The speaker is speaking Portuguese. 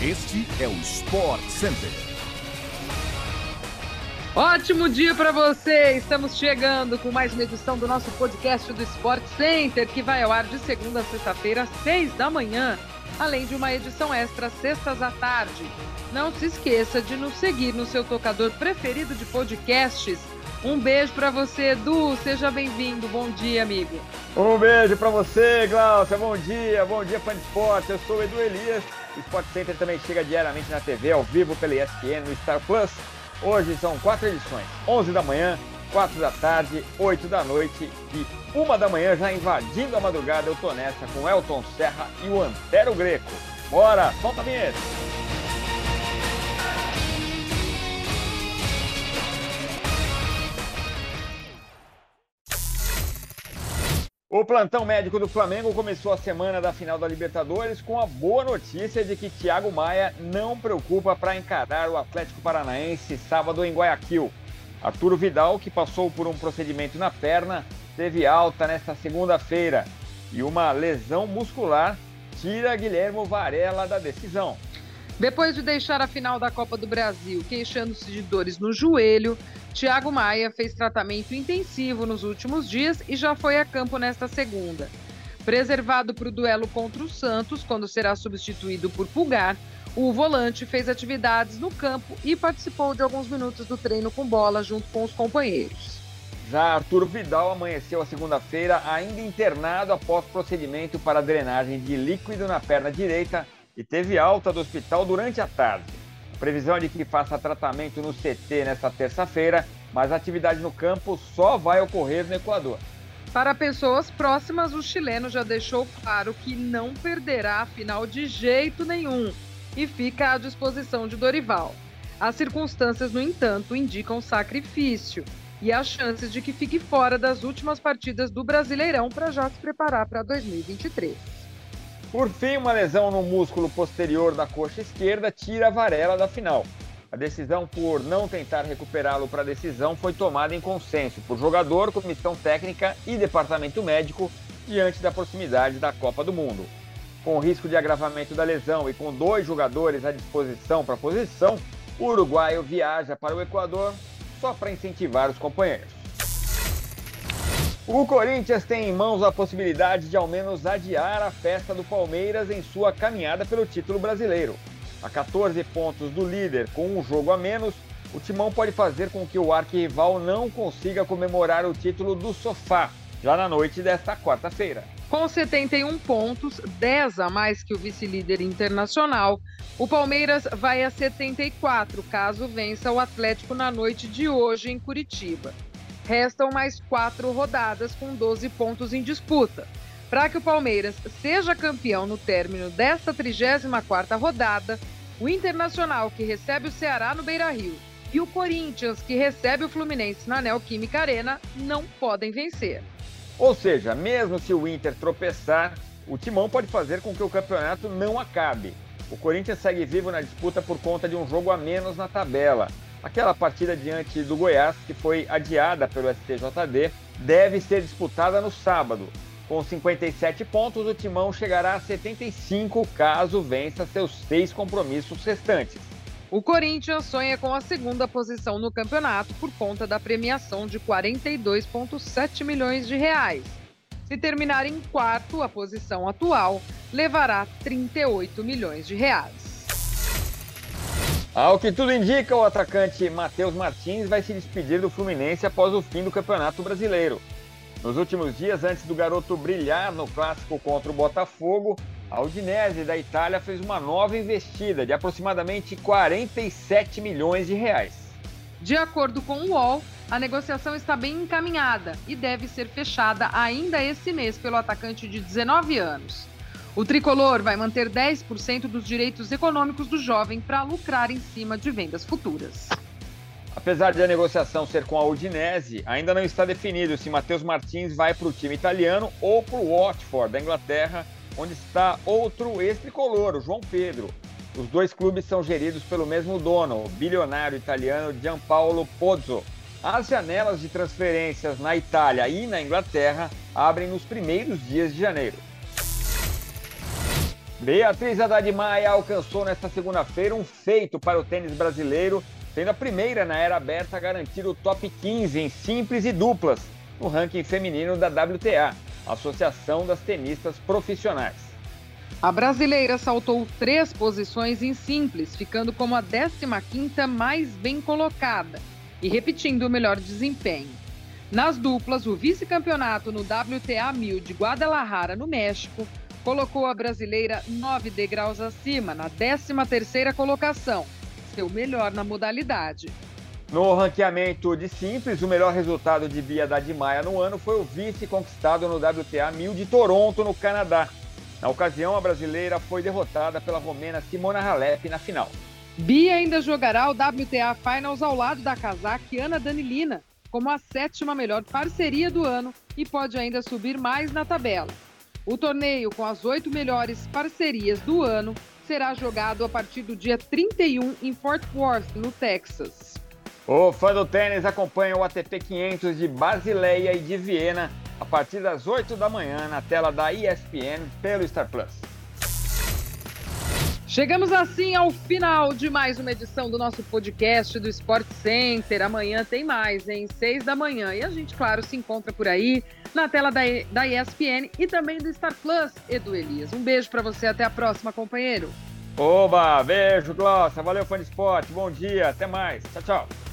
Este é o Sport Center. Ótimo dia para você! Estamos chegando com mais uma edição do nosso podcast do Sport Center, que vai ao ar de segunda a sexta-feira, às seis da manhã, além de uma edição extra sextas à tarde. Não se esqueça de nos seguir no seu tocador preferido de podcasts. Um beijo para você, Edu. Seja bem-vindo. Bom dia, amigo. Um beijo para você, Glaucia. Bom dia, bom dia, fã de esporte. Eu sou o Edu Elias. O Center também chega diariamente na TV, ao vivo pela ESPN, no Star Plus. Hoje são quatro edições: 11 da manhã, 4 da tarde, 8 da noite e 1 da manhã, já invadindo a madrugada. Eu tô nessa com Elton Serra e o Antero Greco. Bora, solta a vinheta! O plantão médico do Flamengo começou a semana da final da Libertadores com a boa notícia de que Thiago Maia não preocupa para encarar o Atlético Paranaense sábado em Guayaquil. Arturo Vidal, que passou por um procedimento na perna, teve alta nesta segunda-feira e uma lesão muscular tira Guilhermo Varela da decisão. Depois de deixar a final da Copa do Brasil queixando-se de dores no joelho, Thiago Maia fez tratamento intensivo nos últimos dias e já foi a campo nesta segunda. Preservado para o duelo contra o Santos, quando será substituído por Pulgar, o volante fez atividades no campo e participou de alguns minutos do treino com bola junto com os companheiros. Já Arthur Vidal amanheceu a segunda-feira ainda internado após procedimento para drenagem de líquido na perna direita e teve alta do hospital durante a tarde. Previsão é de que faça tratamento no CT nesta terça-feira, mas a atividade no campo só vai ocorrer no Equador. Para pessoas próximas, o chileno já deixou claro que não perderá a final de jeito nenhum e fica à disposição de Dorival. As circunstâncias, no entanto, indicam sacrifício e as chances de que fique fora das últimas partidas do Brasileirão para já se preparar para 2023. Por fim, uma lesão no músculo posterior da coxa esquerda tira a Varela da final. A decisão por não tentar recuperá-lo para a decisão foi tomada em consenso por jogador, comissão técnica e departamento médico diante da proximidade da Copa do Mundo. Com o risco de agravamento da lesão e com dois jogadores à disposição para a posição, o uruguaio viaja para o Equador só para incentivar os companheiros. O Corinthians tem em mãos a possibilidade de ao menos adiar a festa do Palmeiras em sua caminhada pelo título brasileiro. A 14 pontos do líder, com um jogo a menos, o Timão pode fazer com que o arquirrival não consiga comemorar o título do sofá, já na noite desta quarta-feira. Com 71 pontos, 10 a mais que o vice-líder internacional, o Palmeiras vai a 74 caso vença o Atlético na noite de hoje em Curitiba. Restam mais quatro rodadas com 12 pontos em disputa. Para que o Palmeiras seja campeão no término desta 34ª rodada, o Internacional, que recebe o Ceará no Beira-Rio, e o Corinthians, que recebe o Fluminense na Neoquímica Arena, não podem vencer. Ou seja, mesmo se o Inter tropeçar, o Timão pode fazer com que o campeonato não acabe. O Corinthians segue vivo na disputa por conta de um jogo a menos na tabela. Aquela partida diante do Goiás, que foi adiada pelo STJD, deve ser disputada no sábado. Com 57 pontos, o Timão chegará a 75 caso vença seus seis compromissos restantes. O Corinthians sonha com a segunda posição no campeonato por conta da premiação de 42,7 milhões de reais. Se terminar em quarto, a posição atual levará 38 milhões de reais. Ao que tudo indica, o atacante Matheus Martins vai se despedir do Fluminense após o fim do Campeonato Brasileiro. Nos últimos dias, antes do garoto brilhar no clássico contra o Botafogo, a Udinese da Itália fez uma nova investida de aproximadamente 47 milhões de reais. De acordo com o UOL, a negociação está bem encaminhada e deve ser fechada ainda esse mês pelo atacante de 19 anos. O tricolor vai manter 10% dos direitos econômicos do jovem para lucrar em cima de vendas futuras. Apesar de a negociação ser com a Udinese, ainda não está definido se Matheus Martins vai para o time italiano ou para o Watford, da Inglaterra, onde está outro ex-tricolor, o João Pedro. Os dois clubes são geridos pelo mesmo dono, o bilionário italiano Gianpaolo Pozzo. As janelas de transferências na Itália e na Inglaterra abrem nos primeiros dias de janeiro. Beatriz Haddad Maia alcançou nesta segunda-feira um feito para o tênis brasileiro, sendo a primeira na era aberta a garantir o top 15 em simples e duplas no ranking feminino da WTA, Associação das Tenistas Profissionais. A brasileira saltou três posições em simples, ficando como a 15ª mais bem colocada e repetindo o melhor desempenho. Nas duplas, o vice-campeonato no WTA 1000 de Guadalajara, no México, colocou a brasileira nove degraus acima, na 13ª colocação, seu melhor na modalidade. No ranqueamento de simples, o melhor resultado de Bia Haddad Maia no ano foi o vice conquistado no WTA 1000 de Toronto, no Canadá. Na ocasião, a brasileira foi derrotada pela romena Simona Halep na final. Bia ainda jogará o WTA Finals ao lado da cazaquiana Danilina, como a sétima melhor parceria do ano e pode ainda subir mais na tabela. O torneio, com as oito melhores parcerias do ano, será jogado a partir do dia 31 em Fort Worth, no Texas. O fã do tênis acompanha o ATP 500 de Basileia e de Viena a partir das 8 da manhã na tela da ESPN pelo Star Plus. Chegamos assim ao final de mais uma edição do nosso podcast do Sport Center. Amanhã tem mais, em seis da manhã. E a gente, claro, se encontra por aí na tela da, da ESPN e também do Star Plus, Edu Elias. Um beijo para você, até a próxima, companheiro. Oba, beijo, Glossa. Valeu, fã de esporte. Bom dia, até mais. Tchau, tchau.